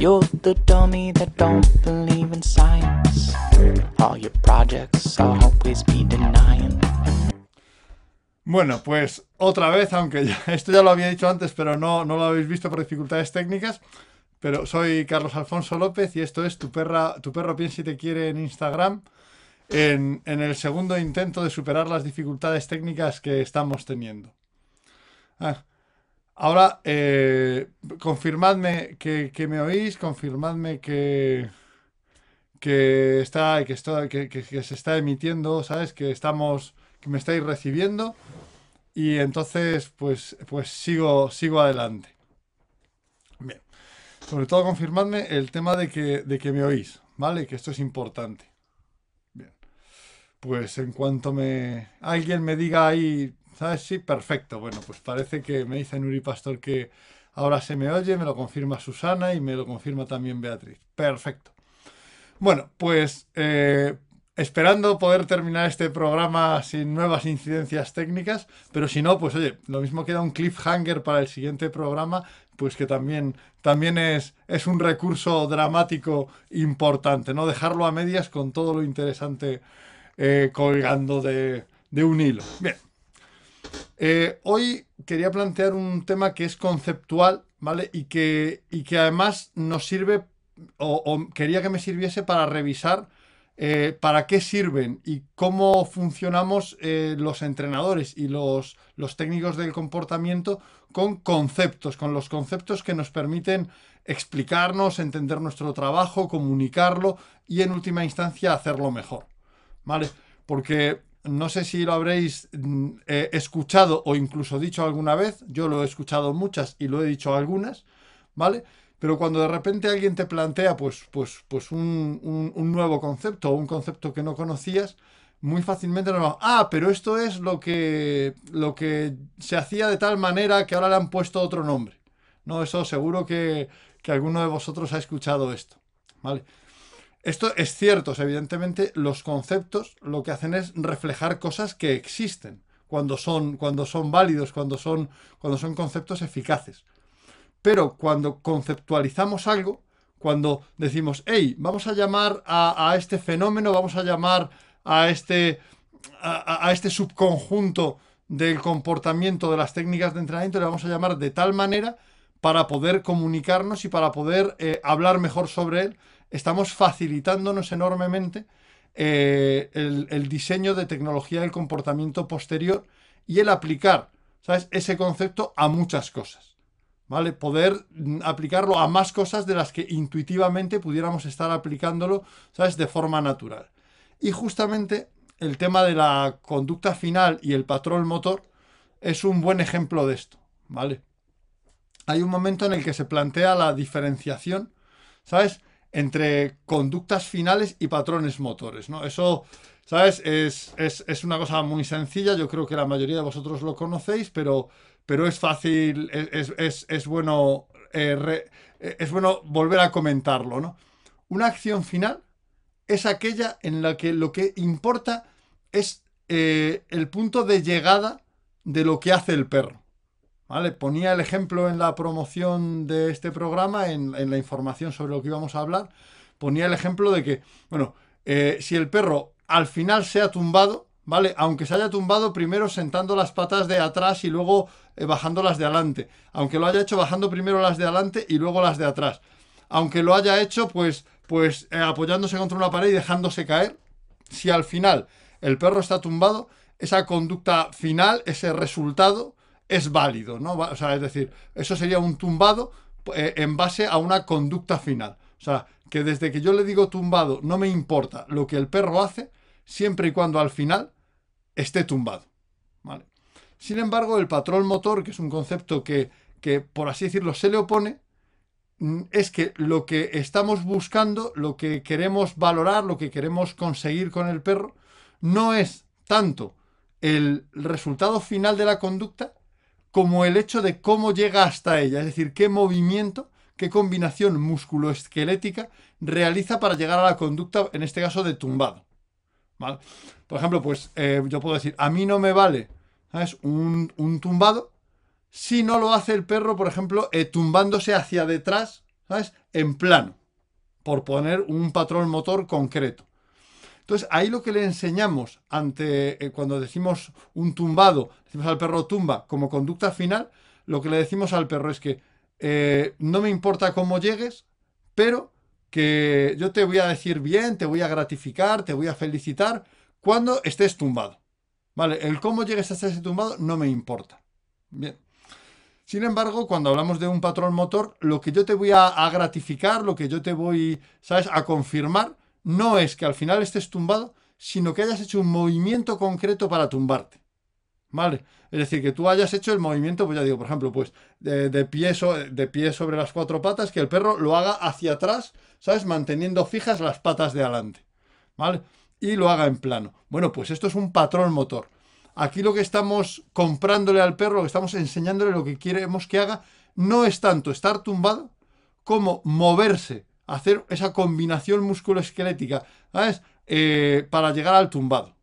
You're the dummy that don't believe in science. All your projects I'll always be denying. Bueno, pues otra vez, aunque ya- esto ya lo había dicho antes, pero no, no lo habéis visto por dificultades técnicas. Pero soy Carlos Alfonso López y esto es Tu, perra, tu perro piensa y te quiere en Instagram. En, en el segundo intento de superar las dificultades técnicas que estamos teniendo. Ah, ahora, eh, confirmadme que, que me oís, confirmadme que, que está, que, que, que- que se está emitiendo, ¿sabes? Que estamos, que me estáis recibiendo. Y entonces, pues, pues sigo, sigo adelante. Bien. Sobre todo confirmadme el tema de que, de que me oís, ¿vale? Que esto es importante. Bien. Pues en cuanto me alguien me diga ahí, ¿sabes? Sí, perfecto. Bueno, pues parece que me dice Nuri Pastor que ahora se me oye, me lo confirma Susana y me lo confirma también Beatriz. Perfecto. Bueno, pues eh, esperando poder terminar este programa sin nuevas incidencias técnicas, pero si no, pues oye, lo mismo queda un cliffhanger para el siguiente programa, pues que también, también es, es un recurso dramático importante, no dejarlo a medias con todo lo interesante eh, colgando de, de un hilo. Bien. Eh, hoy quería plantear un tema que es conceptual, ¿vale? Y que, y que además nos sirve, o, quería que me sirviese para revisar eh, para qué sirven y cómo funcionamos eh, los entrenadores y los, los técnicos del comportamiento con conceptos, con los conceptos que nos permiten explicarnos, entender nuestro trabajo, comunicarlo y en última instancia hacerlo mejor. ¿Vale? Porque no sé si lo habréis mm, eh, escuchado o incluso dicho alguna vez, yo lo he escuchado muchas y lo he dicho algunas, ¿vale? Pero cuando de repente alguien te plantea pues, pues, pues un, un- un nuevo concepto o un concepto que no conocías, muy fácilmente nos vamos, ah, pero esto es lo que, lo que se hacía de tal manera que ahora le han puesto otro nombre. No, eso seguro que, que alguno de vosotros ha escuchado esto, ¿vale? Esto es cierto, evidentemente los conceptos lo que hacen es reflejar cosas que existen cuando son, cuando son válidos, cuando son, cuando son conceptos eficaces. Pero cuando conceptualizamos algo, cuando decimos, hey, vamos a llamar a, este fenómeno, vamos a llamar a este, a este subconjunto del comportamiento de las técnicas de entrenamiento, le vamos a llamar de tal manera para poder comunicarnos y para poder eh, hablar mejor sobre él, estamos facilitándonos enormemente eh, el, el diseño de tecnología del comportamiento posterior y el aplicar, ¿sabes? Ese concepto a muchas cosas. ¿Vale? Poder mm, aplicarlo a más cosas de las que intuitivamente pudiéramos estar aplicándolo, ¿sabes? De forma natural. Y justamente el tema de la conducta final y el patrón motor es un buen ejemplo de esto, ¿vale? Hay un momento en el que se plantea la diferenciación, ¿sabes? Entre conductas finales y patrones motores, ¿no? Eso, ¿sabes? Es, es- es una cosa muy sencilla, yo creo que la mayoría de vosotros lo conocéis, pero, pero es fácil, es, es- bueno, eh, eh, es bueno volver a comentarlo, ¿no? Una acción final es aquella en la que lo que importa es eh, el punto de llegada de lo que hace el perro. ¿Vale? Ponía el ejemplo en la promoción de este programa, en, la información sobre lo que íbamos a hablar, ponía el ejemplo de que, bueno, eh, si el perro al final se ha tumbado, ¿vale? Aunque se haya tumbado primero sentando las patas de atrás y luego eh, bajando las de adelante, aunque lo haya hecho bajando primero las de adelante y luego las de atrás, aunque lo haya hecho pues, pues eh, apoyándose contra una pared y dejándose caer, si al final el perro está tumbado, esa conducta final, ese resultado, es válido, ¿no? O sea, es decir, eso sería un tumbado eh, en base a una conducta final. O sea, que desde que yo le digo tumbado no me importa lo que el perro hace, siempre y cuando al final esté tumbado. ¿vale? Sin embargo, el patrón motor, que es un concepto que, que, por así decirlo, se le opone, mm, es que lo que estamos buscando, lo que queremos valorar, lo que queremos conseguir con el perro, no es tanto el resultado final de la conducta como el hecho de cómo llega hasta ella, es decir, qué movimiento, qué combinación musculoesquelética realiza para llegar a la conducta, en este caso de tumbado. Por ejemplo, pues eh, yo puedo decir, a mí no me vale ¿sabes? Un, un tumbado si no lo hace el perro, por ejemplo, eh, tumbándose hacia detrás, ¿sabes? En plano, por poner un patrón motor concreto. Entonces, ahí lo que le enseñamos ante eh, cuando decimos un tumbado, decimos al perro tumba como conducta final, lo que le decimos al perro es que eh, no me importa cómo llegues, pero que yo te voy a decir bien, te voy a gratificar, te voy a felicitar cuando estés tumbado. ¿Vale? El cómo llegues hasta ese tumbado no me importa. Bien. Sin embargo, cuando hablamos de un patrón motor, lo que yo te voy a, a, gratificar, lo que yo te voy, ¿sabes?, a confirmar, no es que al final estés tumbado, sino que hayas hecho un movimiento concreto para tumbarte. ¿Vale? Es decir, que tú hayas hecho el movimiento, pues ya digo, por ejemplo, pues de, pie, pie sobre las cuatro patas, que el perro lo haga hacia atrás, ¿sabes? Manteniendo fijas las patas de adelante. ¿Vale? Y lo haga en plano. Bueno, pues esto es un patrón motor. Aquí lo que estamos comprándole al perro, lo que estamos enseñándole, lo que queremos que haga, no es tanto estar tumbado como moverse, hacer esa combinación musculoesquelética. Eh, para llegar al tumbado.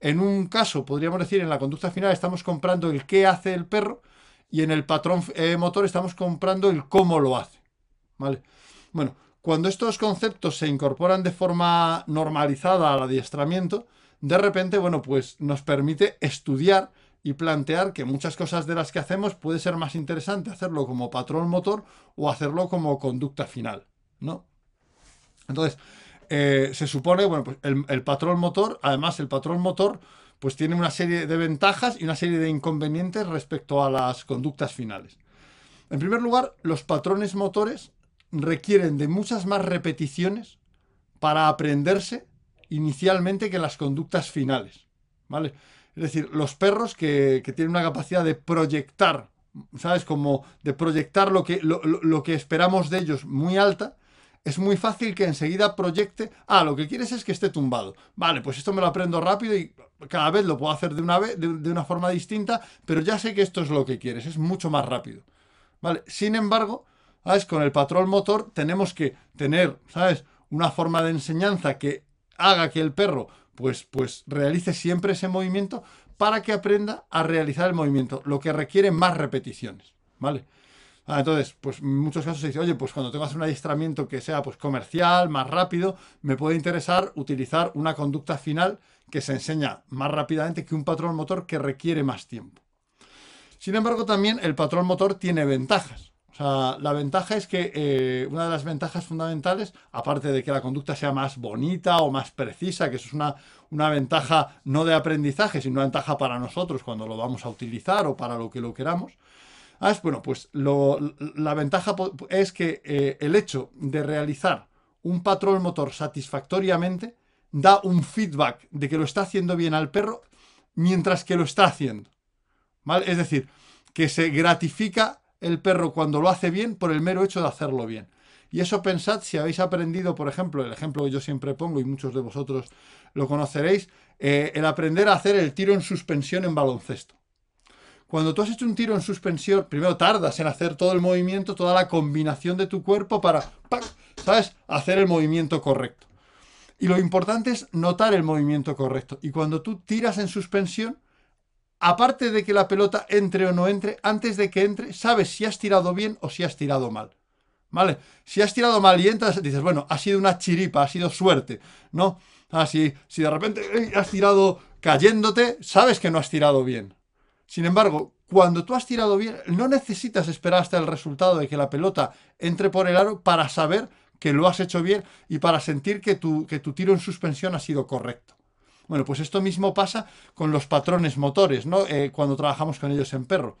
En un caso, podríamos decir, en la conducta final estamos comprando el qué hace el perro y en el patrón eh, motor estamos comprando el cómo lo hace. ¿Vale? Bueno, cuando estos conceptos se incorporan de forma normalizada al adiestramiento, de repente, bueno, pues nos permite estudiar y plantear que muchas cosas de las que hacemos puede ser más interesante hacerlo como patrón motor o hacerlo como conducta final, ¿no? Entonces, eh, se supone, bueno, pues el, patrón motor, además el patrón motor, pues tiene una serie de ventajas y una serie de inconvenientes respecto a las conductas finales. En primer lugar, los patrones motores requieren de muchas más repeticiones para aprenderse inicialmente que las conductas finales, ¿vale? Es decir, los perros que, que tienen una capacidad de proyectar, ¿sabes? Como de proyectar lo que, lo, lo que esperamos de ellos muy alta, es muy fácil que enseguida proyecte, ah, lo que quieres es que esté tumbado. Vale, pues esto me lo aprendo rápido y cada vez lo puedo hacer de una, vez, de, una forma distinta, pero ya sé que esto es lo que quieres, es mucho más rápido. Vale, sin embargo, ¿sabes? Con el patrón motor tenemos que tener, ¿sabes? Una forma de enseñanza que haga que el perro pues, pues realice siempre ese movimiento para que aprenda a realizar el movimiento, lo que requiere más repeticiones, ¿vale? Ah, entonces, pues en muchos casos se dice, oye, pues cuando tengas un adiestramiento que sea pues comercial, más rápido, me puede interesar utilizar una conducta final que se enseña más rápidamente que un patrón motor que requiere más tiempo. Sin embargo, también el patrón motor tiene ventajas. O sea, la ventaja es que eh, una de las ventajas fundamentales, aparte de que la conducta sea más bonita o más precisa, que eso es una, una ventaja no de aprendizaje, sino una ventaja para nosotros cuando lo vamos a utilizar o para lo que lo queramos, Ah, es, bueno, pues la ventaja es que eh, el hecho de realizar un patrón motor satisfactoriamente da un feedback de que lo está haciendo bien al perro mientras que lo está haciendo. Es decir, que se gratifica el perro cuando lo hace bien por el mero hecho de hacerlo bien. Y eso pensad si habéis aprendido, por ejemplo, el ejemplo que yo siempre pongo y muchos de vosotros lo conoceréis, eh, el aprender a hacer el tiro en suspensión en baloncesto. Cuando tú has hecho un tiro en suspensión, primero tardas en hacer todo el movimiento, toda la combinación de tu cuerpo para. ¿sabes?, hacer el movimiento correcto. Y lo importante es notar el movimiento correcto. Y cuando tú tiras en suspensión, aparte de que la pelota entre o no entre, antes de que entre, sabes si has tirado bien o si has tirado mal. ¿Vale? Si has tirado mal y entras, dices, bueno, ha sido una chiripa, ha sido suerte, ¿no? Así, ah, si de repente has tirado cayéndote, sabes que no has tirado bien. Sin embargo, cuando tú has tirado bien, no necesitas esperar hasta el resultado de que la pelota entre por el aro para saber que lo has hecho bien y para sentir que tu, que tu tiro en suspensión ha sido correcto. Bueno, pues esto mismo pasa con los patrones motores, ¿no? Eh, cuando trabajamos con ellos en perro.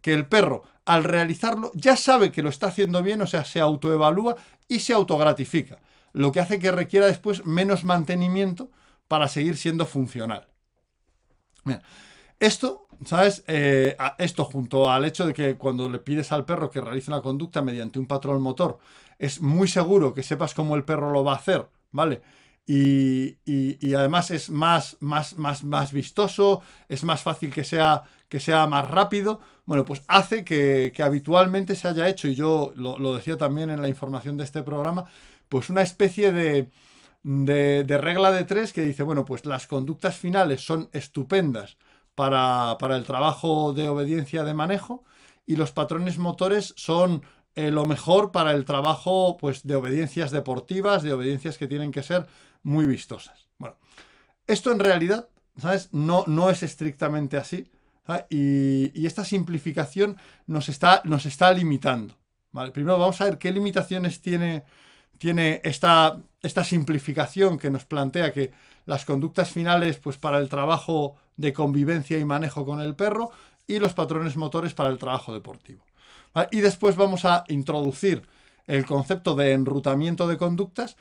Que el perro, al realizarlo, ya sabe que lo está haciendo bien, o sea, se autoevalúa y se autogratifica. Lo que hace que requiera después menos mantenimiento para seguir siendo funcional. Mira, esto, ¿sabes? Eh, esto junto al hecho de que cuando le pides al perro que realice una conducta mediante un patrón motor, es muy seguro que sepas cómo el perro lo va a hacer, ¿vale? Y, y, además es más, más, más, más vistoso, es más fácil que sea, que sea más rápido. Bueno, pues hace que, habitualmente se haya hecho, y yo lo, decía también en la información de este programa, pues una especie de, de regla de tres que dice, bueno, pues las conductas finales son estupendas para, para el trabajo de obediencia de manejo y los patrones motores son eh, lo mejor para el trabajo pues, de obediencias deportivas, de obediencias que tienen que ser muy vistosas. Bueno, esto en realidad, ¿sabes? No, no es estrictamente así. Y, esta simplificación nos está, nos está limitando. Primero vamos a ver qué limitaciones tiene, tiene esta, esta simplificación que nos plantea que las conductas finales pues, para el trabajo de convivencia y manejo con el perro y los patrones motores para el trabajo deportivo. Y después vamos a introducir el concepto de enrutamiento de conductas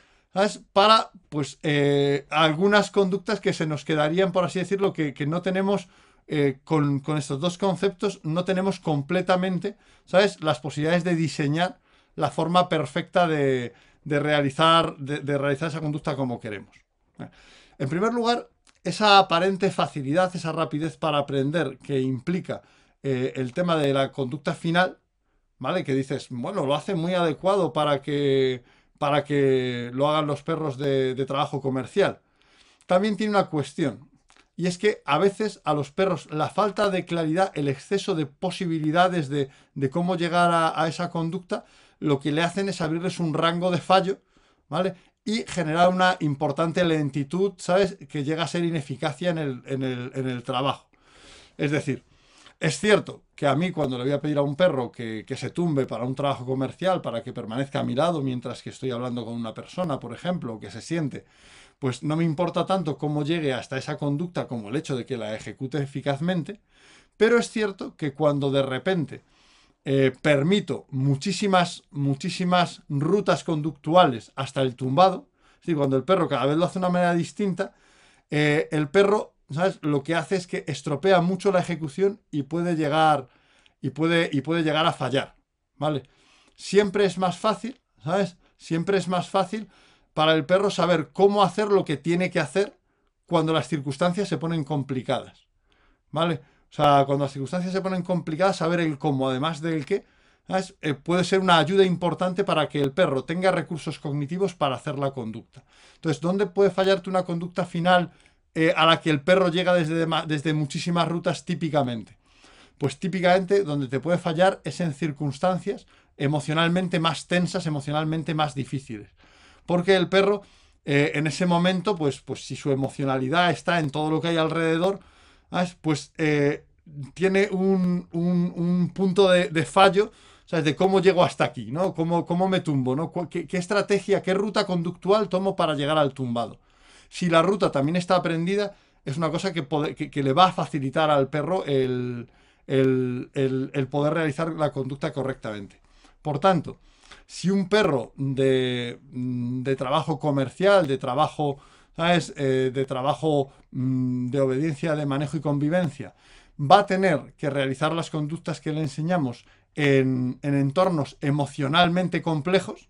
para pues, eh, algunas conductas que se nos quedarían, por así decirlo, que, no tenemos eh, con, estos dos conceptos, no tenemos completamente ¿sabes? las posibilidades de diseñar la forma perfecta de, realizar, de, realizar esa conducta como queremos. En primer lugar, esa aparente facilidad, esa rapidez para aprender que implica eh, el tema de la conducta final, ¿vale? Que dices, bueno, lo hace muy adecuado para que, para que lo hagan los perros de, trabajo comercial. También tiene una cuestión, y es que a veces a los perros la falta de claridad, el exceso de posibilidades de, cómo llegar a, esa conducta, lo que le hacen es abrirles un rango de fallo, ¿vale? Y generar una importante lentitud, ¿sabes? Que llega a ser ineficacia en el, en el trabajo. Es decir, es cierto que a mí cuando le voy a pedir a un perro que, se tumbe para un trabajo comercial, para que permanezca a mi lado mientras que estoy hablando con una persona, por ejemplo, que se siente, pues no me importa tanto cómo llegue hasta esa conducta como el hecho de que la ejecute eficazmente, pero es cierto que cuando de repente eh, permito muchísimas, muchísimas rutas conductuales hasta el tumbado, es decir, cuando el perro cada vez lo hace de una manera distinta, eh, el perro ¿sabes? Lo que hace es que estropea mucho la ejecución y puede llegar, y puede, y puede llegar a fallar, ¿vale? Siempre es más fácil, ¿sabes? Siempre es más fácil para el perro saber cómo hacer lo que tiene que hacer cuando las circunstancias se ponen complicadas, ¿vale? O sea, cuando las circunstancias se ponen complicadas, saber el cómo, además del qué. Eh, puede ser una ayuda importante para que el perro tenga recursos cognitivos para hacer la conducta. Entonces, ¿dónde puede fallarte una conducta final eh, a la que el perro llega desde, desde muchísimas rutas típicamente. Pues típicamente donde te puede fallar es en circunstancias emocionalmente más tensas, emocionalmente más difíciles. Porque el perro eh, en ese momento, pues, pues si su emocionalidad está en todo lo que hay alrededor, pues eh, tiene un, punto de, fallo, ¿sabes? De cómo llego hasta aquí, ¿no? Cómo, cómo me tumbo, ¿no? ¿Qué, ¿Qué, estrategia, qué ruta conductual tomo para llegar al tumbado? Si la ruta también está aprendida, es una cosa que, le va a facilitar al perro el, poder realizar la conducta correctamente. Por tanto, si un perro de, trabajo comercial, de trabajo, ¿sabes? Eh, de trabajo mm, de obediencia, de manejo y convivencia, va a tener que realizar las conductas que le enseñamos en entornos emocionalmente complejos,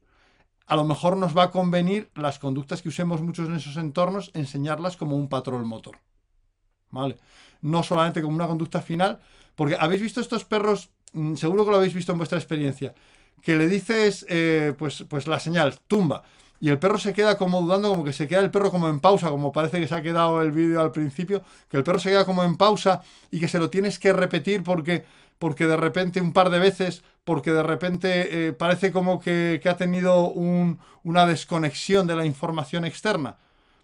a lo mejor nos va a convenir las conductas que usemos muchos en esos entornos, enseñarlas como un patrón motor. ¿Vale? No solamente como una conducta final, porque habéis visto estos perros, mm, seguro que lo habéis visto en vuestra experiencia, que le dices, eh, pues, pues la señal, tumba, y el perro se queda como dudando, como que se queda el perro como en pausa, como parece que se ha quedado el vídeo al principio, que el perro se queda como en pausa y que se lo tienes que repetir porque porque de repente un par de veces, porque de repente eh, parece como que, ha tenido una desconexión de la información externa.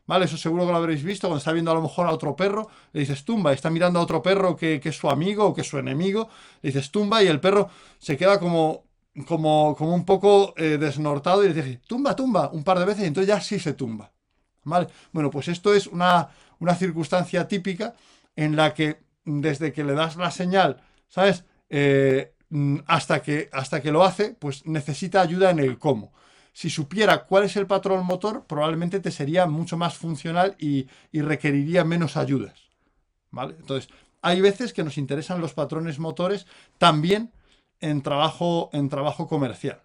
¿Vale? Eso seguro que lo habréis visto cuando está viendo a lo mejor a otro perro, le dices tumba, está mirando a otro perro que, es su amigo o que es su enemigo, le dices tumba y el perro se queda como, como, como un poco eh, desnortado y le dices tumba, tumba, un par de veces y entonces ya sí se tumba. ¿Vale? Bueno, pues esto es una, una circunstancia típica en la que desde que le das la señal ¿sabes? Eh, hasta, que, hasta que lo hace, pues necesita ayuda en el cómo. Si supiera cuál es el patrón motor, probablemente te sería mucho más funcional y, requeriría menos ayudas. Entonces, hay veces que nos interesan los patrones motores también en trabajo, en trabajo comercial.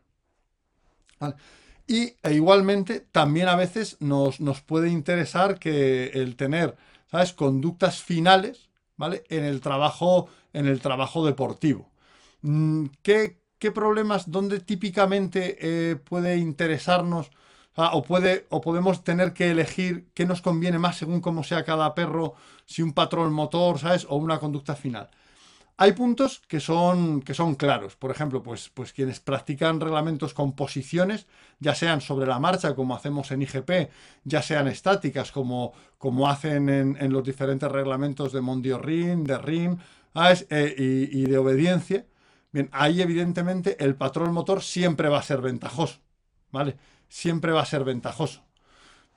Y e igualmente, también a veces nos, nos, puede interesar que el tener, ¿sabes? Conductas finales, ¿vale? En el trabajo en el trabajo deportivo. Mm, ¿Qué, problemas, dónde típicamente eh, puede interesarnos o, puede, o podemos tener que elegir qué nos conviene más según cómo sea cada perro, si un patrón motor, ¿sabes? O una conducta final? Hay puntos que son, que son claros. Por ejemplo, pues, pues quienes practican reglamentos con posiciones, ya sean sobre la marcha, como hacemos en IGP, ya sean estáticas, como, como hacen en, los diferentes reglamentos de Mondiorin, de RIM eh, y, y de obediencia. Bien, ahí evidentemente el patrón motor siempre va a ser ventajoso. ¿Vale? Siempre va a ser ventajoso.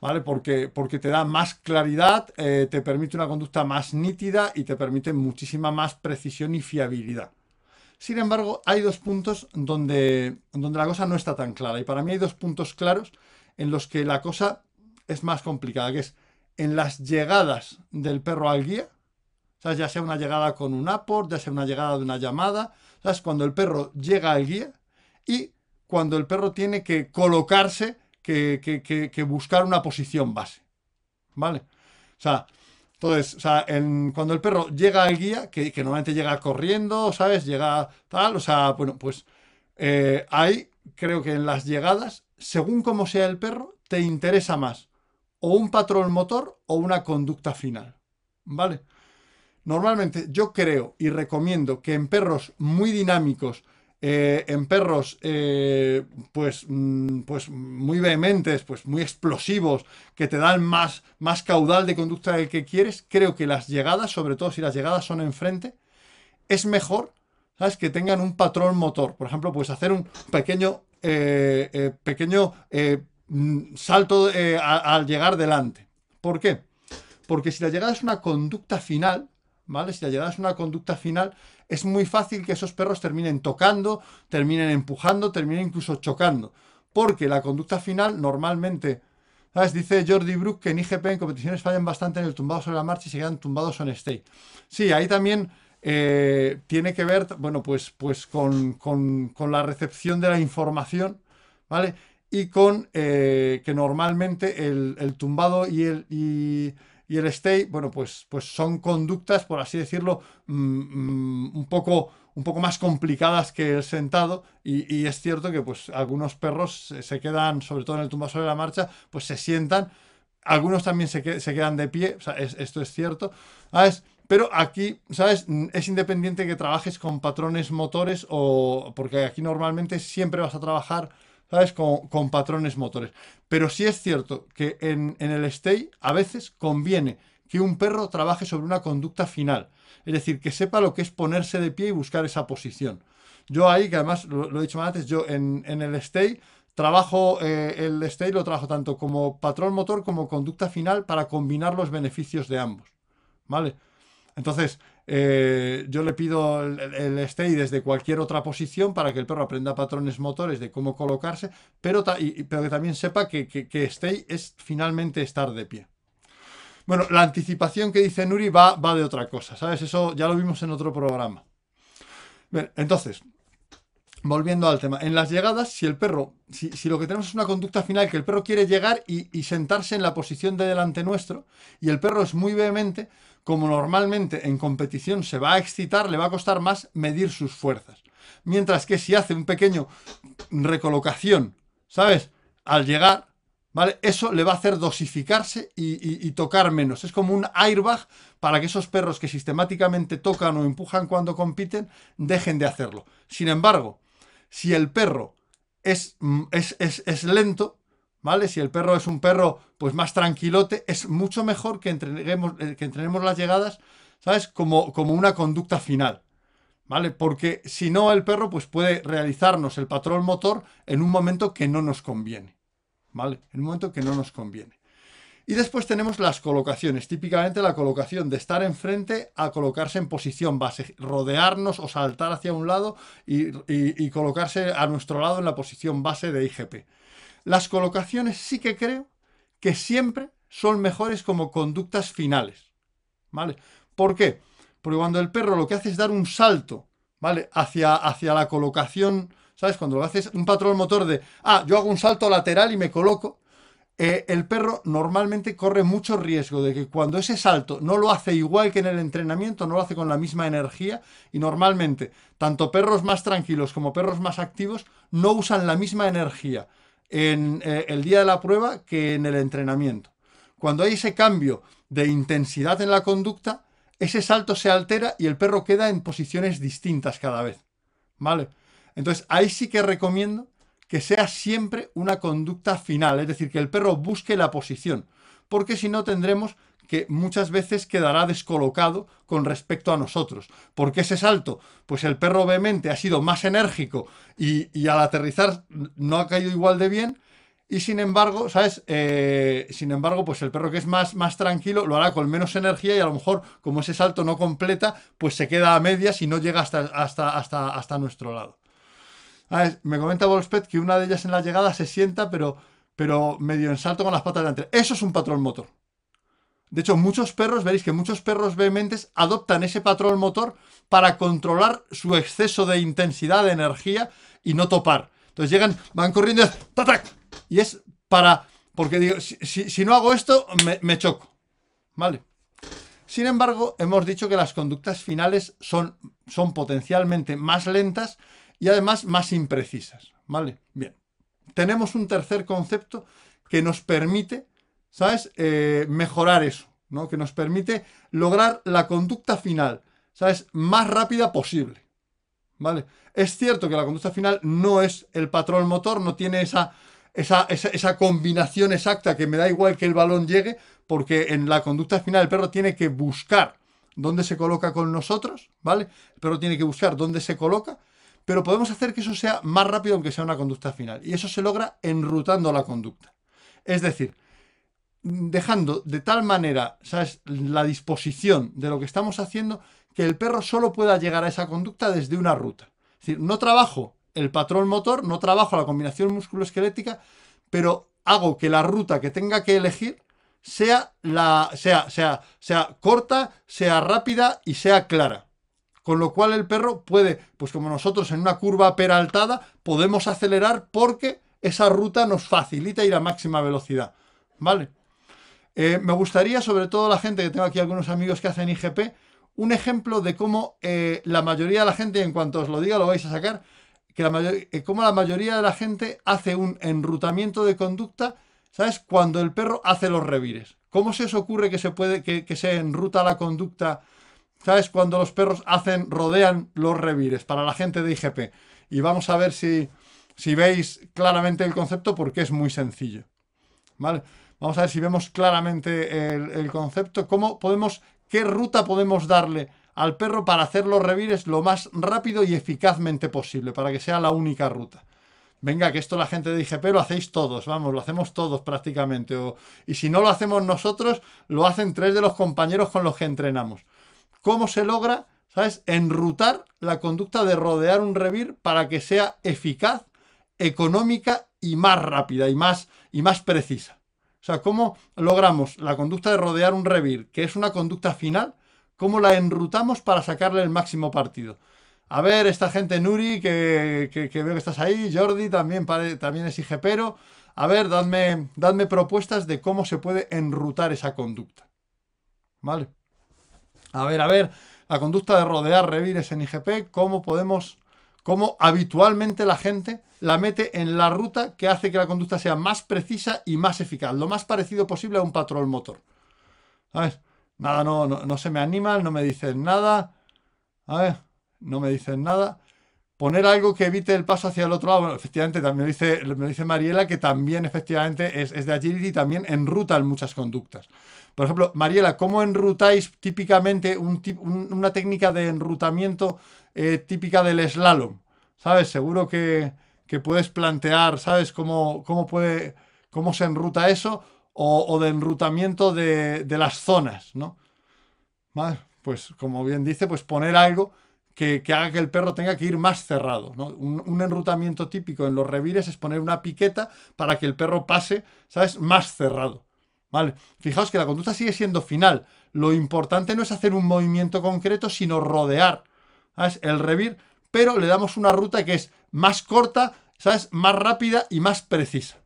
¿Vale? Porque, porque te da más claridad, eh, te permite una conducta más nítida y te permite muchísima más precisión y fiabilidad. Sin embargo, hay dos puntos donde, donde la cosa no está tan clara. Y para mí hay dos puntos claros en los que la cosa es más complicada, que es en las llegadas del perro al guía, ya sea una llegada con un apport, ya sea una llegada de una llamada, ¿sabes? Cuando el perro llega al guía y cuando el perro tiene que colocarse que, buscar una posición base. ¿Vale? O sea, entonces, o sea, cuando el perro llega al guía, que, normalmente llega corriendo, ¿sabes? Llega tal, o sea, bueno, pues eh, ahí creo que en las llegadas, según como sea el perro, te interesa más o un patrón motor o una conducta final. ¿Vale? Normalmente yo creo y recomiendo que en perros muy dinámicos, eh, en perros eh, pues, mm, pues muy vehementes, pues muy explosivos, que te dan más, más caudal de conducta del que quieres, creo que las llegadas, sobre todo si las llegadas son enfrente, es mejor ¿sabes? que tengan un patrón motor. Por ejemplo, puedes hacer un pequeño, eh, pequeño mm, salto al llegar delante. ¿Por qué? Porque si la llegada es una conducta final, ¿vale? Si la llegada una conducta final, es muy fácil que esos perros terminen tocando, terminen empujando, terminen incluso chocando. Porque la conducta final normalmente, ¿sabes? Dice Jordi Brook que en IGP en competiciones fallan bastante en el tumbado sobre la marcha y se quedan tumbados en stay. Sí, ahí también eh, tiene que ver, bueno, pues, pues con, la recepción de la información, ¿vale? Y con eh, que normalmente el, tumbado y el y el stay, bueno, pues, pues son conductas, por así decirlo, mm, mm, un, poco, un poco más complicadas que el sentado y, es cierto que pues algunos perros se, quedan, sobre todo en el tumba sobre la marcha, pues se sientan, algunos también se, quedan de pie, o sea, esto es cierto. Pero aquí, ¿sabes? Es independiente que trabajes con patrones motores o porque aquí normalmente siempre vas a trabajar ¿sabes? Con, patrones motores. Pero sí es cierto que en, el stay a veces conviene que un perro trabaje sobre una conducta final. Es decir, que sepa lo que es ponerse de pie y buscar esa posición. Yo ahí, que además lo, he dicho antes, yo en, el stay trabajo eh, el stay lo trabajo tanto como patrón motor como conducta final para combinar los beneficios de ambos. ¿Vale? Entonces, eh, yo le pido el, stay desde cualquier otra posición para que el perro aprenda patrones motores de cómo colocarse, pero, pero que también sepa que, que, stay es finalmente estar de pie. Bueno, la anticipación que dice Nuri va, va de otra cosa, ¿sabes? Eso ya lo vimos en otro programa. Bien, entonces, volviendo al tema, en las llegadas, si el perro, si, lo que tenemos es una conducta final, que el perro quiere llegar y, sentarse en la posición de delante nuestro, y el perro es muy vehemente, como normalmente en competición se va a excitar, le va a costar más medir sus fuerzas. Mientras que si hace un pequeño recolocación, ¿sabes? Al llegar, ¿vale? Eso le va a hacer dosificarse y, tocar menos. Es como un airbag para que esos perros que sistemáticamente tocan o empujan cuando compiten dejen de hacerlo. Sin embargo, si el perro es, es, es lento, ¿vale? Si el perro es un perro pues más tranquilote, es mucho mejor que entreguemos, eh, que entrenemos las llegadas, ¿sabes? Como, como una conducta final, ¿vale? Porque si no, el perro pues puede realizarnos el patrón motor en un momento que no nos conviene, ¿vale? En un momento que no nos conviene. Y después tenemos las colocaciones, típicamente la colocación de estar enfrente a colocarse en posición base, rodearnos o saltar hacia un lado y, y colocarse a nuestro lado en la posición base de IGP las colocaciones sí que creo que siempre son mejores como conductas finales. ¿Vale? ¿Por qué? Porque cuando el perro lo que hace es dar un salto, ¿vale? Hacia, hacia la colocación, ¿sabes? Cuando lo haces un patrón motor de, ah, yo hago un salto lateral y me coloco, eh, el perro normalmente corre mucho riesgo de que cuando ese salto no lo hace igual que en el entrenamiento, no lo hace con la misma energía y normalmente tanto perros más tranquilos como perros más activos no usan la misma energía en eh, el día de la prueba que en el entrenamiento. Cuando hay ese cambio de intensidad en la conducta, ese salto se altera y el perro queda en posiciones distintas cada vez. ¿Vale? Entonces, ahí sí que recomiendo que sea siempre una conducta final, es decir, que el perro busque la posición, porque si no tendremos que muchas veces quedará descolocado con respecto a nosotros. ¿Por qué ese salto? Pues el perro obviamente ha sido más enérgico y, al aterrizar no ha caído igual de bien. Y sin embargo, ¿sabes? Eh, sin embargo, pues el perro que es más, más tranquilo lo hará con menos energía y a lo mejor, como ese salto no completa, pues se queda a medias y no llega hasta, hasta, hasta, hasta nuestro lado. Me comenta Wolfspet que una de ellas en la llegada se sienta, pero, pero medio en salto con las patas delante. Eso es un patrón motor. De hecho, muchos perros, veréis que muchos perros vehementes adoptan ese patrón motor para controlar su exceso de intensidad, de energía y no topar. Entonces llegan, van corriendo y es para, porque digo, si, no hago esto, me, me, choco. ¿Vale? Sin embargo, hemos dicho que las conductas finales son, son potencialmente más lentas y además más imprecisas. ¿Vale? Bien. Tenemos un tercer concepto que nos permite, ¿sabes?, eh, mejorar eso, ¿no? Que nos permite lograr la conducta final, ¿sabes?, más rápida posible. ¿Vale? Es cierto que la conducta final no es el patrón motor, no tiene esa, esa, esa, combinación exacta que me da igual que el balón llegue, porque en la conducta final el perro tiene que buscar dónde se coloca con nosotros, ¿vale? El perro tiene que buscar dónde se coloca pero podemos hacer que eso sea más rápido aunque sea una conducta final. Y eso se logra enrutando la conducta. Es decir, dejando de tal manera ¿sabes? la disposición de lo que estamos haciendo que el perro solo pueda llegar a esa conducta desde una ruta. Es decir, no trabajo el patrón motor, no trabajo la combinación músculo-esquelética, pero hago que la ruta que tenga que elegir sea, la, sea, sea, sea corta, sea rápida y sea clara con lo cual el perro puede, pues como nosotros en una curva peraltada, podemos acelerar porque esa ruta nos facilita ir a máxima velocidad. ¿Vale? Eh, me gustaría, sobre todo la gente que tengo aquí algunos amigos que hacen IGP, un ejemplo de cómo eh, la mayoría de la gente, en cuanto os lo diga, lo vais a sacar, que la eh, cómo la mayoría de la gente hace un enrutamiento de conducta, ¿sabes? Cuando el perro hace los revires. ¿Cómo se os ocurre que se puede, que, que se enruta la conducta ¿Sabes? Cuando los perros hacen, rodean los revires para la gente de IGP. Y vamos a ver si, si veis claramente el concepto porque es muy sencillo. ¿Vale? Vamos a ver si vemos claramente el, concepto. ¿Cómo podemos, qué ruta podemos darle al perro para hacer los revires lo más rápido y eficazmente posible, para que sea la única ruta? Venga, que esto la gente de IGP lo hacéis todos, vamos, lo hacemos todos prácticamente. y si no lo hacemos nosotros, lo hacen tres de los compañeros con los que entrenamos cómo se logra, ¿sabes?, enrutar la conducta de rodear un revir para que sea eficaz, económica y más rápida y más, y más precisa. O sea, cómo logramos la conducta de rodear un revir, que es una conducta final, cómo la enrutamos para sacarle el máximo partido. A ver, esta gente Nuri, que, veo que estás ahí, Jordi también, también es IGPero. A ver, dadme, dadme propuestas de cómo se puede enrutar esa conducta. ¿Vale? A ver, a ver, la conducta de rodear revires en IGP, cómo podemos, cómo habitualmente la gente la mete en la ruta que hace que la conducta sea más precisa y más eficaz, lo más parecido posible a un patrón motor. Ver, nada, no, no, se me animan, no me dicen nada. A ver, no me dicen nada. Poner algo que evite el paso hacia el otro lado. Bueno, efectivamente, también me dice, dice Mariela que también efectivamente es, es de agility y también enruta en muchas conductas. Por ejemplo, Mariela, ¿cómo enrutáis típicamente una técnica de enrutamiento eh, típica del slalom? ¿Sabes? Seguro que, puedes plantear, ¿sabes? Cómo, cómo, puede, cómo se enruta eso o, de enrutamiento de, las zonas, ¿no? Pues como bien dice, pues poner algo que, haga que el perro tenga que ir más cerrado. ¿no? Un, un, enrutamiento típico en los revires es poner una piqueta para que el perro pase, ¿sabes? Más cerrado. Fijaos que la conducta sigue siendo final. Lo importante no es hacer un movimiento concreto, sino rodear el revir, pero le damos una ruta que es más corta, ¿sabes? Más rápida y más precisa.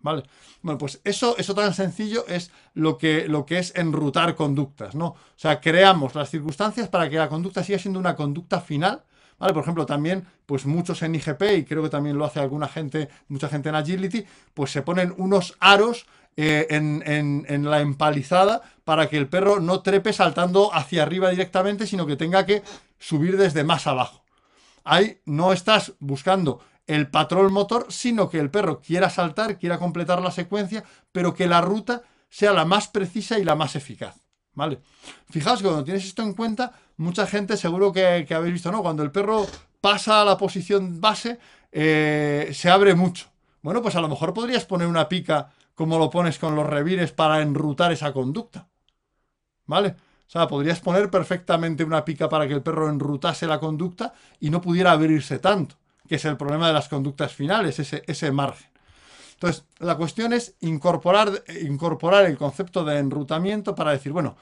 ¿Vale? Bueno, pues eso, eso tan sencillo es lo que, lo que es enrutar conductas, ¿no? O sea, creamos las circunstancias para que la conducta siga siendo una conducta final, ¿Vale? Por ejemplo, también, pues muchos en IGP, y creo que también lo hace alguna gente, mucha gente en Agility, pues se ponen unos aros eh, en, la empalizada para que el perro no trepe saltando hacia arriba directamente, sino que tenga que subir desde más abajo. Ahí no estás buscando el patrón motor, sino que el perro quiera saltar, quiera completar la secuencia, pero que la ruta sea la más precisa y la más eficaz. ¿Vale? Fijaos que cuando tienes esto en cuenta, mucha gente seguro que, habéis visto, ¿no? Cuando el perro pasa a la posición base, eh, se abre mucho. Bueno, pues a lo mejor podrías poner una pica como lo pones con los revires para enrutar esa conducta. ¿Vale? O sea, podrías poner perfectamente una pica para que el perro enrutase la conducta y no pudiera abrirse tanto, que es el problema de las conductas finales, ese, ese margen. Entonces, la cuestión es incorporar, incorporar el concepto de enrutamiento para decir, bueno,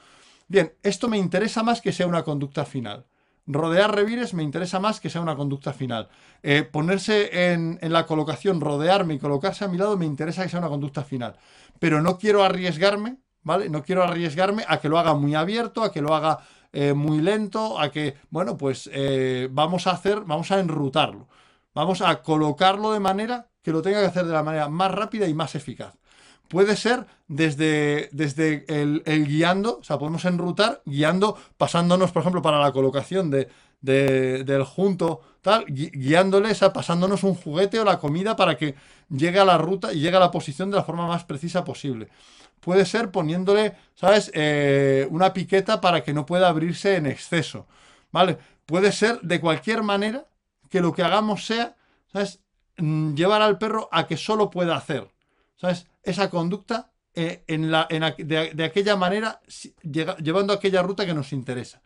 bien, esto me interesa más que sea una conducta final. Rodear revires me interesa más que sea una conducta final. Eh, ponerse en, la colocación, rodearme y colocarse a mi lado me interesa que sea una conducta final. Pero no quiero arriesgarme, ¿vale? No quiero arriesgarme a que lo haga muy abierto, a que lo haga eh, muy lento, a que, bueno, pues eh, vamos a hacer, vamos a enrutarlo. Vamos a colocarlo de manera que lo tenga que hacer de la manera más rápida y más eficaz. Puede ser desde, desde el, guiando, o sea, podemos enrutar guiando, pasándonos, por ejemplo, para la colocación de, del junto, tal, guiándole, o sea, pasándonos un juguete o la comida para que llegue a la ruta y llegue a la posición de la forma más precisa posible. Puede ser poniéndole, ¿sabes?, eh, una piqueta para que no pueda abrirse en exceso, ¿vale? Puede ser de cualquier manera que lo que hagamos sea, ¿sabes?, Mm, llevar al perro a que solo pueda hacer, ¿sabes? Esa conducta eh, en la, de, aquella manera, llevando aquella ruta que nos interesa.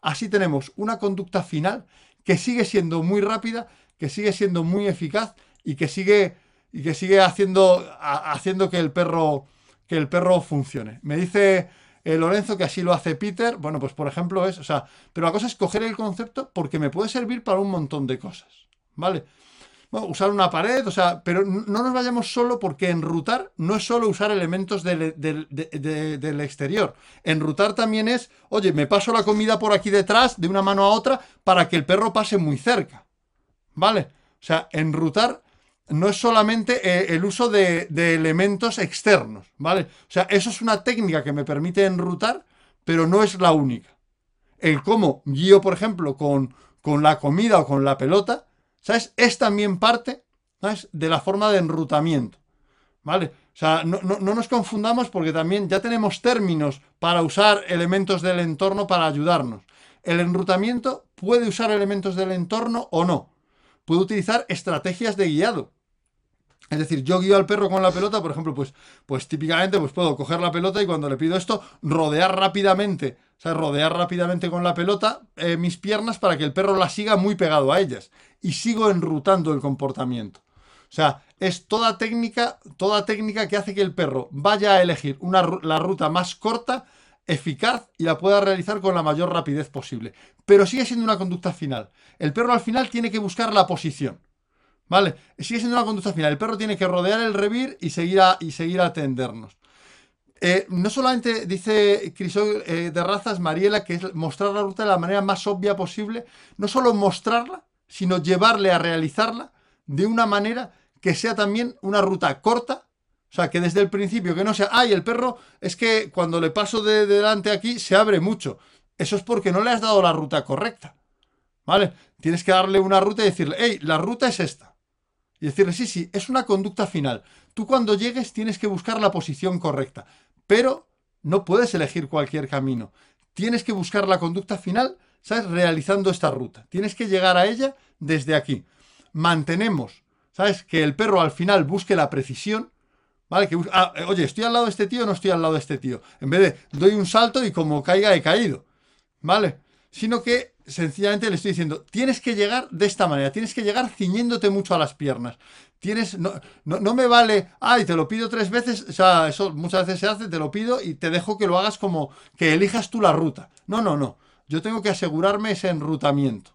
Así tenemos una conducta final que sigue siendo muy rápida, que sigue siendo muy eficaz y que sigue, y que sigue haciendo, haciendo que, el perro, que el perro funcione. Me dice eh, Lorenzo que así lo hace Peter. Bueno, pues por ejemplo es, o sea, pero la cosa es coger el concepto porque me puede servir para un montón de cosas. ¿Vale? Usar una pared, o sea, pero no nos vayamos solo porque enrutar no es solo usar elementos del, del, exterior. Enrutar también es, oye, me paso la comida por aquí detrás, de una mano a otra, para que el perro pase muy cerca. ¿Vale? O sea, enrutar no es solamente eh, el uso de, elementos externos, ¿vale? O sea, eso es una técnica que me permite enrutar, pero no es la única. El cómo guío, por ejemplo, con, con la comida o con la pelota, ¿sabes? Es también parte, De la forma de enrutamiento, ¿vale? O sea, no, nos confundamos porque también ya tenemos términos para usar elementos del entorno para ayudarnos. El enrutamiento puede usar elementos del entorno o no. Puede utilizar estrategias de guiado. Es decir, yo guío al perro con la pelota, por ejemplo, pues, pues típicamente pues puedo coger la pelota y cuando le pido esto, rodear rápidamente, sea, rodear rápidamente con la pelota eh, mis piernas para que el perro la siga muy pegado a ellas. Y sigo enrutando el comportamiento. O sea, es toda técnica, toda técnica que hace que el perro vaya a elegir una, la ruta más corta, eficaz y la pueda realizar con la mayor rapidez posible. Pero sigue siendo una conducta final. El perro al final tiene que buscar la posición. ¿Vale? Sigue siendo una conducta final. El perro tiene que rodear el revir y seguir a, y seguir a atendernos. Eh, no solamente dice Crisol eh, de razas, Mariela, que es mostrar la ruta de la manera más obvia posible, no solo mostrarla, sino llevarle a realizarla de una manera que sea también una ruta corta, o sea, que desde el principio, que no sea, ay, el perro es que cuando le paso de delante aquí se abre mucho. Eso es porque no le has dado la ruta correcta. ¿Vale? Tienes que darle una ruta y decirle, hey, la ruta es esta. Y decirle, sí, sí, es una conducta final. Tú cuando llegues tienes que buscar la posición correcta, pero no puedes elegir cualquier camino. Tienes que buscar la conducta final, ¿sabes? Realizando esta ruta. Tienes que llegar a ella desde aquí. Mantenemos, ¿sabes? Que el perro al final busque la precisión, ¿vale? Que ah, eh, oye, ¿estoy al lado de este tío o no estoy al lado de este tío? En vez de doy un salto y como caiga he caído, ¿vale? Sino que sencillamente le estoy diciendo, tienes que llegar de esta manera, tienes que llegar ciñéndote mucho a las piernas. Tienes, no, no, me vale, ay, te lo pido tres veces, o sea, eso muchas veces se hace, te lo pido y te dejo que lo hagas como que elijas tú la ruta. No, no, no. Yo tengo que asegurarme ese enrutamiento.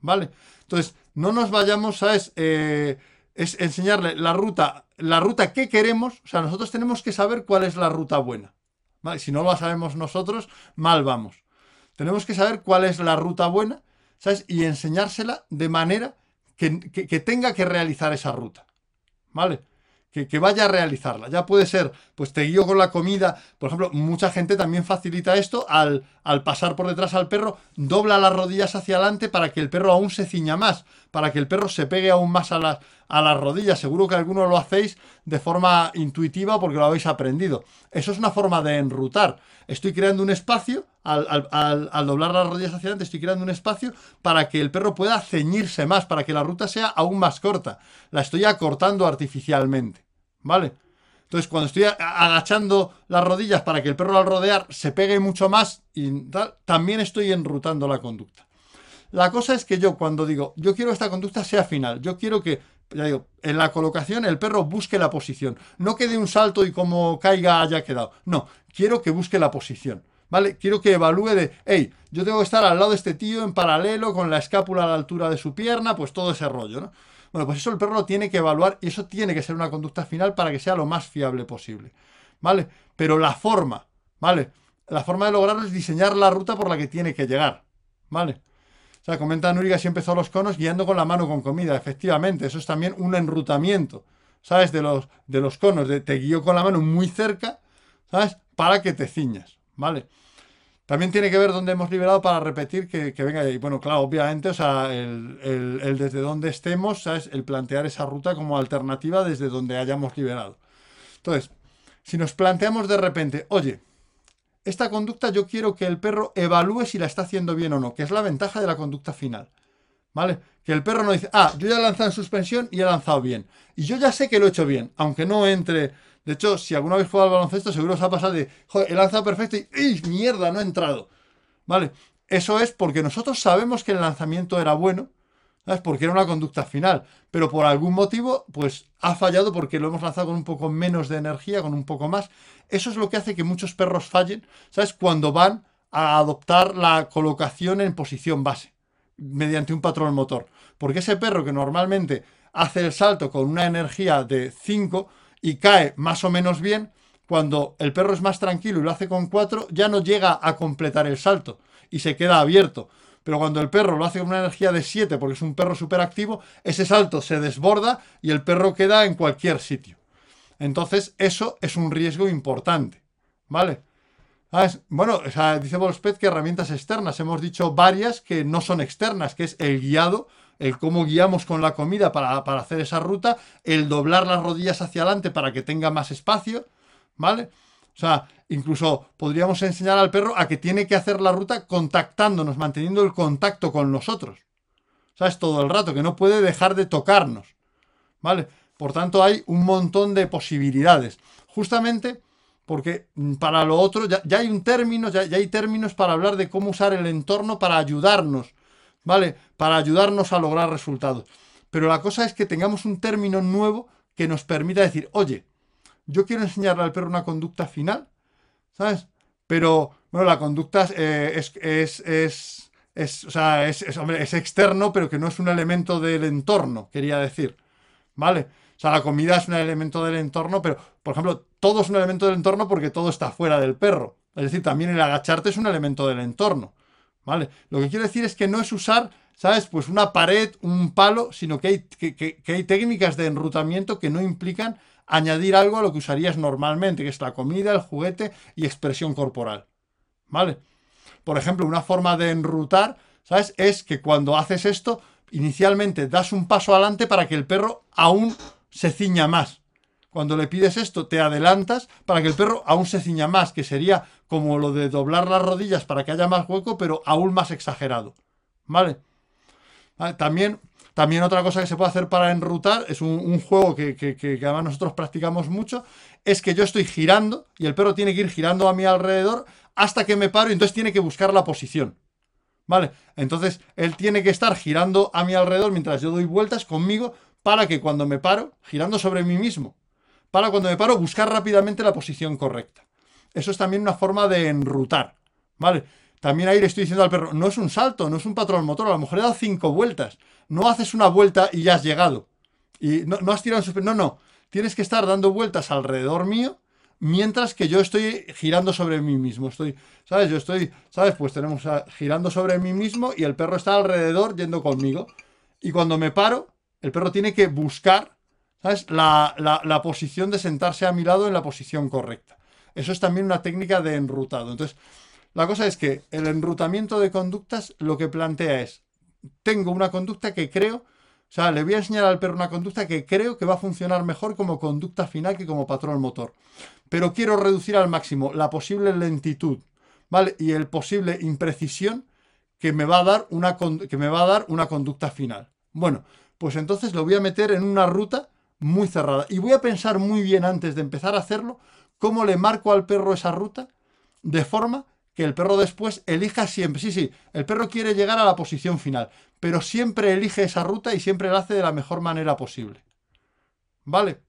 ¿Vale? Entonces, no nos vayamos, ¿sabes? Eh, es enseñarle la ruta, la ruta que queremos, o sea, nosotros tenemos que saber cuál es la ruta buena. Si no lo sabemos nosotros, mal vamos. Tenemos que saber cuál es la ruta buena, ¿sabes? Y enseñársela de manera que, tenga que realizar esa ruta, ¿vale? Que, que vaya a realizarla. Ya puede ser, pues te guío con la comida. Por ejemplo, mucha gente también facilita esto al, al pasar por detrás al perro, dobla las rodillas hacia adelante para que el perro aún se ciña más, para que el perro se pegue aún más a las, a las rodillas. Seguro que algunos lo hacéis de forma intuitiva porque lo habéis aprendido. Eso es una forma de enrutar. Estoy creando un espacio, al, al- al- al doblar las rodillas hacia adelante, estoy creando un espacio para que el perro pueda ceñirse más, para que la ruta sea aún más corta. La estoy acortando artificialmente. ¿Vale? Entonces, cuando estoy agachando las rodillas para que el perro al rodear se pegue mucho más y tal, también estoy enrutando la conducta. La cosa es que yo cuando digo, yo quiero que esta conducta sea final, yo quiero que, ya digo, en la colocación el perro busque la posición, no que dé un salto y como caiga haya quedado, no, quiero que busque la posición, ¿vale? Quiero que evalúe de, hey, yo tengo que estar al lado de este tío en paralelo con la escápula a la altura de su pierna, pues todo ese rollo, ¿no? Bueno, pues eso el perro lo tiene que evaluar y eso tiene que ser una conducta final para que sea lo más fiable posible, ¿vale? Pero la forma, ¿vale? La forma de lograrlo es diseñar la ruta por la que tiene que llegar, ¿vale? O sea, comenta Nuri que así empezó los conos guiando con la mano con comida. Efectivamente, eso es también un enrutamiento, ¿sabes? De los, de los conos, te guío con la mano muy cerca, ¿sabes? Para que te ciñas, ¿vale? También tiene que ver dónde hemos liberado para repetir que, que venga y bueno, claro, obviamente, o sea, el, el- el desde donde estemos, ¿sabes? El plantear esa ruta como alternativa desde donde hayamos liberado. Entonces, si nos planteamos de repente, oye, esta conducta yo quiero que el perro evalúe si la está haciendo bien o no, que es la ventaja de la conducta final. ¿Vale? Que el perro no dice, ah, yo ya he lanzado en suspensión y he lanzado bien. Y yo ya sé que lo he hecho bien, aunque no entre. De hecho, si alguna vez juega al baloncesto, seguro os ha pasado de, joder, he lanzado perfecto y, ¡ih, mierda, no he entrado! ¿Vale? Eso es porque nosotros sabemos que el lanzamiento era bueno, ¿sabes? Porque era una conducta final, pero por algún motivo, pues ha fallado porque lo hemos lanzado con un poco menos de energía, con un poco más. Eso es lo que hace que muchos perros fallen, ¿sabes? Cuando van a adoptar la colocación en posición base, mediante un patrón motor. Porque ese perro que normalmente hace el salto con una energía de 5 y cae más o menos bien, cuando el perro es más tranquilo y lo hace con 4, ya no llega a completar el salto y se queda abierto. Pero cuando el perro lo hace con una energía de 7 porque es un perro súper activo, ese salto se desborda y el perro queda en cualquier sitio. Entonces, eso es un riesgo importante. ¿Vale? ¿Sabes? Bueno, o sea, dice Volspet que herramientas externas. Hemos dicho varias que no son externas, que es el guiado, el cómo guiamos con la comida para, para hacer esa ruta, el doblar las rodillas hacia adelante para que tenga más espacio, ¿vale? O sea, incluso podríamos enseñar al perro a que tiene que hacer la ruta contactándonos, manteniendo el contacto con nosotros. ¿Sabes? Todo el rato, que no puede dejar de tocarnos. ¿Vale? Por tanto, hay un montón de posibilidades. Justamente porque mm, para lo otro ya, ya hay un término, ya, ya hay términos para hablar de cómo usar el entorno para ayudarnos, ¿vale? Para ayudarnos a lograr resultados. Pero la cosa es que tengamos un término nuevo que nos permita decir, oye, yo quiero enseñarle al perro una conducta final, ¿sabes? Pero, bueno, la conducta eh, es, es, es, es, o sea, es, es, hombre, es externo, pero que no es un elemento del entorno, quería decir, ¿vale? O sea, la comida es un elemento del entorno, pero, por ejemplo, todo es un elemento del entorno porque todo está fuera del perro. Es decir, también el agacharte es un elemento del entorno, ¿vale? Lo que quiero decir es que no es usar, ¿sabes? Pues una pared, un palo, sino que hay, que, que- que hay técnicas de enrutamiento que no implican añadir algo a lo que usarías normalmente, que es la comida, el juguete y expresión corporal, ¿vale? Por ejemplo, una forma de enrutar, ¿sabes? Es que cuando haces esto, inicialmente das un paso adelante para que el perro aún se ciña más. Cuando le pides esto, te adelantas para que el perro aún se ciña más, que sería como lo de doblar las rodillas para que haya más hueco, pero aún más exagerado. ¿Vale? Vale, También, también otra cosa que se puede hacer para enrutar, es un, juego que, que- que- que además nosotros practicamos mucho, es que yo estoy girando y el perro tiene que ir girando a mi alrededor hasta que me paro y entonces tiene que buscar la posición. ¿Vale? Entonces él tiene que estar girando a mi alrededor mientras yo doy vueltas conmigo para que cuando me paro, girando sobre mí mismo, para cuando me paro buscar rápidamente la posición correcta. Eso es también una forma de enrutar. ¿Vale? También ahí le estoy diciendo al perro, no es un salto, no es un patrón motor, a lo mejor he dado cinco vueltas. No haces una vuelta y ya has llegado. Y no, no has tirado en. No, no. Tienes que estar dando vueltas alrededor mío mientras que yo estoy girando sobre mí mismo. Estoy, ¿sabes? Yo estoy, ¿sabes? Pues tenemos girando sobre mí mismo y el perro está alrededor yendo conmigo. Y cuando me paro, el perro tiene que buscar, ¿sabes? La, la posición de sentarse a mi lado en la posición correcta. Eso es también una técnica de enrutado. Entonces, la cosa es que el enrutamiento de conductas lo que plantea es, tengo una conducta que creo o sea, le voy a enseñar al perro una conducta que creo que va a funcionar mejor como conducta final que como patrón motor. Pero quiero reducir al máximo la posible lentitud, ¿vale? Y el posible imprecisión que me va a dar una, que me va a dar una conducta final. Bueno, pues entonces lo voy a meter en una ruta muy cerrada. Y voy a pensar muy bien antes de empezar a hacerlo cómo le marco al perro esa ruta de forma que el perro después elija siempre. Sí, sí, el perro quiere llegar a la posición final, pero siempre elige esa ruta y siempre la hace de la mejor manera posible. ¿Vale?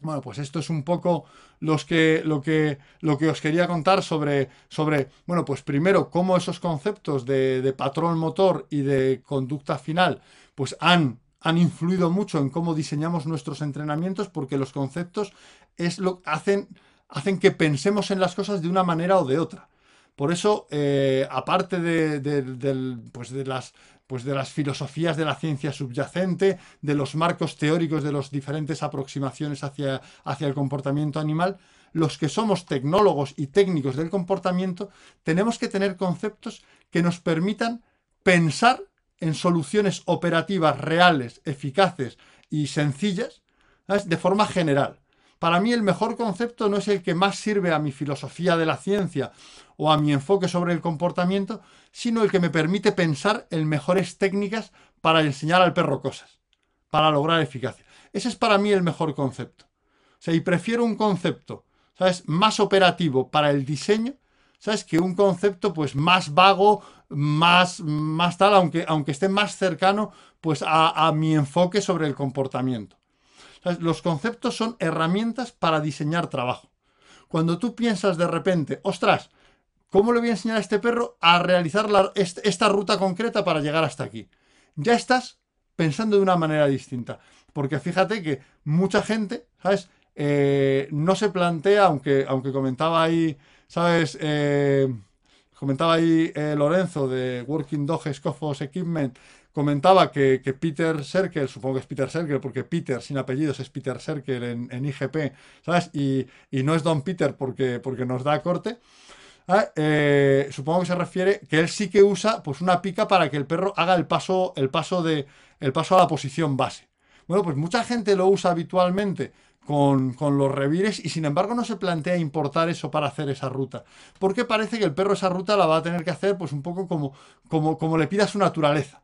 Bueno, pues esto es un poco los que, lo, que, lo que os quería contar sobre, sobre, bueno, pues primero cómo esos conceptos de, de patrón motor y de conducta final, pues han, han influido mucho en cómo diseñamos nuestros entrenamientos, porque los conceptos es lo, hacen hacen que pensemos en las cosas de una manera o de otra. Por eso, eh, aparte de, pues pues de las filosofías de la ciencia subyacente, de los marcos teóricos de las diferentes aproximaciones hacia el comportamiento animal, los que somos tecnólogos y técnicos del comportamiento, tenemos que tener conceptos que nos permitan pensar en soluciones operativas reales, eficaces y sencillas, de forma general. Para mí el mejor concepto no es el que más sirve a mi filosofía de la ciencia o a mi enfoque sobre el comportamiento, sino el que me permite pensar en mejores técnicas para enseñar al perro cosas, para lograr eficacia. Ese es para mí el mejor concepto. O sea, y prefiero un concepto, ¿sabes?, más operativo para el diseño, ¿sabes?, que un concepto pues más vago, más, más tal, aunque, aunque esté más cercano pues a, a mi enfoque sobre el comportamiento. Los conceptos son herramientas para diseñar trabajo. Cuando tú piensas de repente, ostras, ¿cómo le voy a enseñar a este perro a realizar esta ruta concreta para llegar hasta aquí? Ya estás pensando de una manera distinta. Porque fíjate que mucha gente, ¿sabes? Eh, no se plantea, aunque, aunque comentaba ahí, ¿sabes? Eh, comentaba ahí eh, Lorenzo de Working Dog Scofos Equipment, comentaba que, Peter Serkel, supongo que es Peter Serkel, porque Peter sin apellidos es Peter Serkel en, IGP, ¿sabes? Y, no es Don Peter porque, porque nos da corte. ¿ah? Eh, supongo que se refiere que él sí que usa pues una pica para que el perro haga el paso, el paso, de, el paso a la posición base. Bueno, pues mucha gente lo usa habitualmente con, con, los revires y sin embargo no se plantea importar eso para hacer esa ruta. Porque parece que el perro esa ruta la va a tener que hacer pues un poco como, como, como le pida su naturaleza.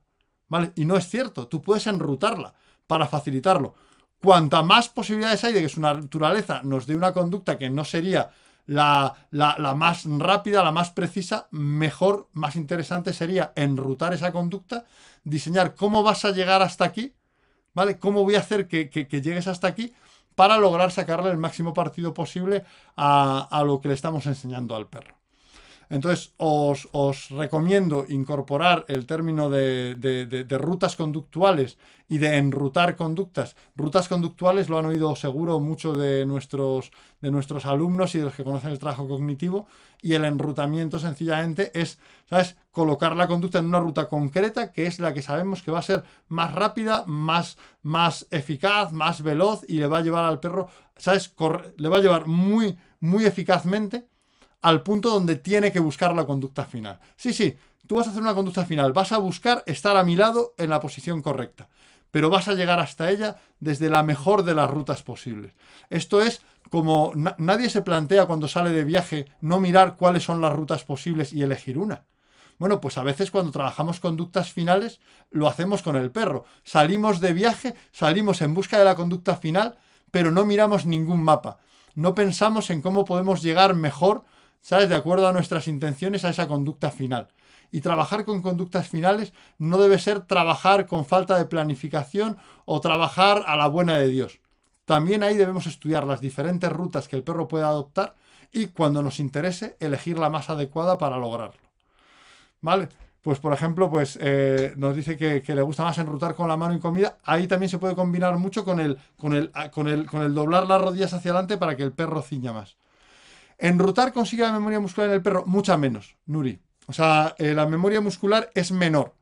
Y no es cierto, tú puedes enrutarla para facilitarlo. Cuanta más posibilidades hay de que su naturaleza nos dé una conducta que no sería la, más rápida, la más precisa, mejor, más interesante sería enrutar esa conducta, diseñar cómo vas a llegar hasta aquí, ¿vale? ¿Cómo voy a hacer que, llegues hasta aquí para lograr sacarle el máximo partido posible a lo que le estamos enseñando al perro? Entonces, os, recomiendo incorporar el término de, rutas conductuales y de enrutar conductas. Rutas conductuales lo han oído seguro muchos de nuestros, alumnos y de los que conocen el trabajo cognitivo. Y el enrutamiento sencillamente es, ¿sabes?, colocar la conducta en una ruta concreta que es la que sabemos que va a ser más rápida, más, más eficaz, más veloz y le va a llevar al perro, ¿sabes?, le va a llevar muy, muy eficazmente al punto donde tiene que buscar la conducta final. Sí, sí, tú vas a hacer una conducta final, vas a buscar estar a mi lado en la posición correcta, pero vas a llegar hasta ella desde la mejor de las rutas posibles. Esto es como nadie se plantea cuando sale de viaje no mirar cuáles son las rutas posibles y elegir una. Bueno, pues a veces cuando trabajamos conductas finales lo hacemos con el perro. Salimos de viaje, salimos en busca de la conducta final, pero no miramos ningún mapa. No pensamos en cómo podemos llegar mejor ¿sabes? De acuerdo a nuestras intenciones a esa conducta final. Y trabajar con conductas finales no debe ser trabajar con falta de planificación o trabajar a la buena de Dios. También ahí debemos estudiar las diferentes rutas que el perro puede adoptar y cuando nos interese elegir la más adecuada para lograrlo. ¿Vale? pues por ejemplo, pues eh, nos dice que, le gusta más enrutar con la mano y comida. Ahí también se puede combinar mucho con el, con el, con el, con el doblar las rodillas hacia adelante para que el perro ciña más. Enrutar consigue la memoria muscular en el perro, mucha menos, Nuri. O sea, eh, la memoria muscular es menor.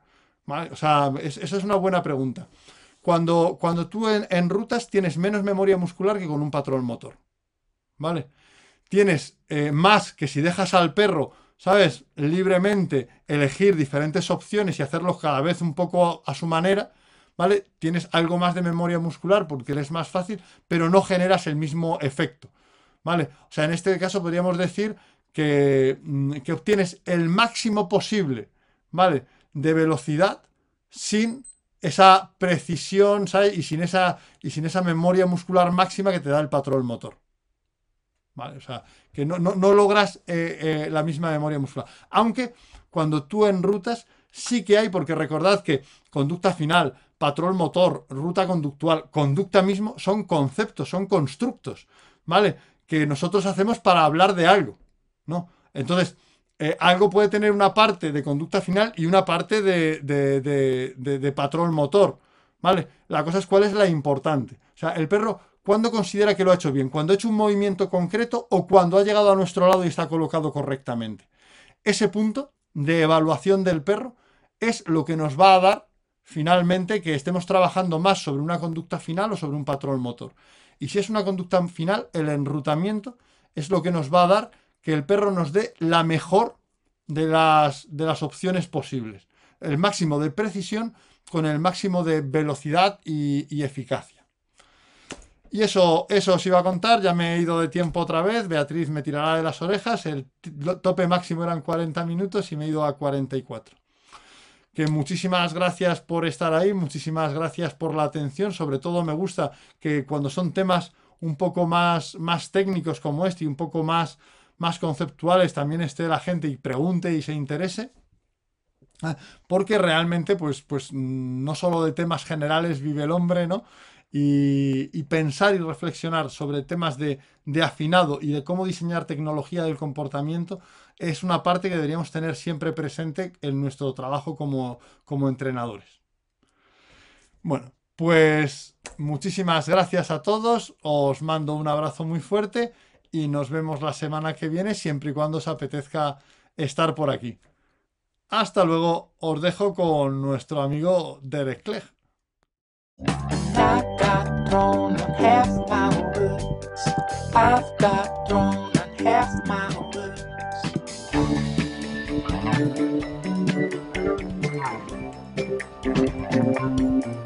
O sea, esa es una buena pregunta. Cuando, cuando tú en, enrutas tienes menos memoria muscular que con un patrón motor. ¿Vale? Tienes eh, más que si dejas al perro ¿sabes? Libremente elegir diferentes opciones y hacerlos cada vez un poco a, su manera, ¿vale? Tienes algo más de memoria muscular porque es más fácil, pero no generas el mismo efecto, ¿vale? O sea, en este caso podríamos decir que, mm, que obtienes el máximo posible, ¿vale? De velocidad sin esa precisión, ¿sabes? Y sin esa, y sin esa memoria muscular máxima que te da el patrón motor. ¿vale? O sea, que no, logras eh, eh, la misma memoria muscular. Aunque cuando tú enrutas, sí que hay, porque recordad que conducta final, patrón motor, ruta conductual, conducta mismo, son conceptos, son constructos, ¿vale? Que nosotros hacemos para hablar de algo, ¿no? Entonces, eh, algo puede tener una parte de conducta final y una parte de, de patrón motor, ¿vale? La cosa es cuál es la importante. O sea, el perro ¿Cuándo considera que lo ha hecho bien? ¿Cuando ha hecho un movimiento concreto o cuando ha llegado a nuestro lado y está colocado correctamente? Ese punto de evaluación del perro es lo que nos va a dar finalmente que estemos trabajando más sobre una conducta final o sobre un patrón motor. Y si es una conducta final, el enrutamiento es lo que nos va a dar que el perro nos dé la mejor de las, de las opciones posibles. El máximo de precisión con el máximo de velocidad y eficacia. Y eso, eso os iba a contar, ya me he ido de tiempo otra vez, Beatriz me tirará de las orejas, el tope máximo eran 40 minutos y me he ido a 44. Que muchísimas gracias por estar ahí, muchísimas gracias por la atención, sobre todo me gusta que cuando son temas un poco más, más técnicos como este y un poco más, más conceptuales también esté la gente y pregunte y se interese ah, porque realmente pues, pues no solo de temas generales vive el hombre, ¿no? y, pensar y reflexionar sobre temas de, afinado y de cómo diseñar tecnología del comportamiento es una parte que deberíamos tener siempre presente en nuestro trabajo como, como entrenadores. Bueno, pues muchísimas gracias a todos, os mando un abrazo muy fuerte y nos vemos la semana que viene siempre y cuando os apetezca estar por aquí. Hasta luego, os dejo con nuestro amigo Derek Clegg. Thank you.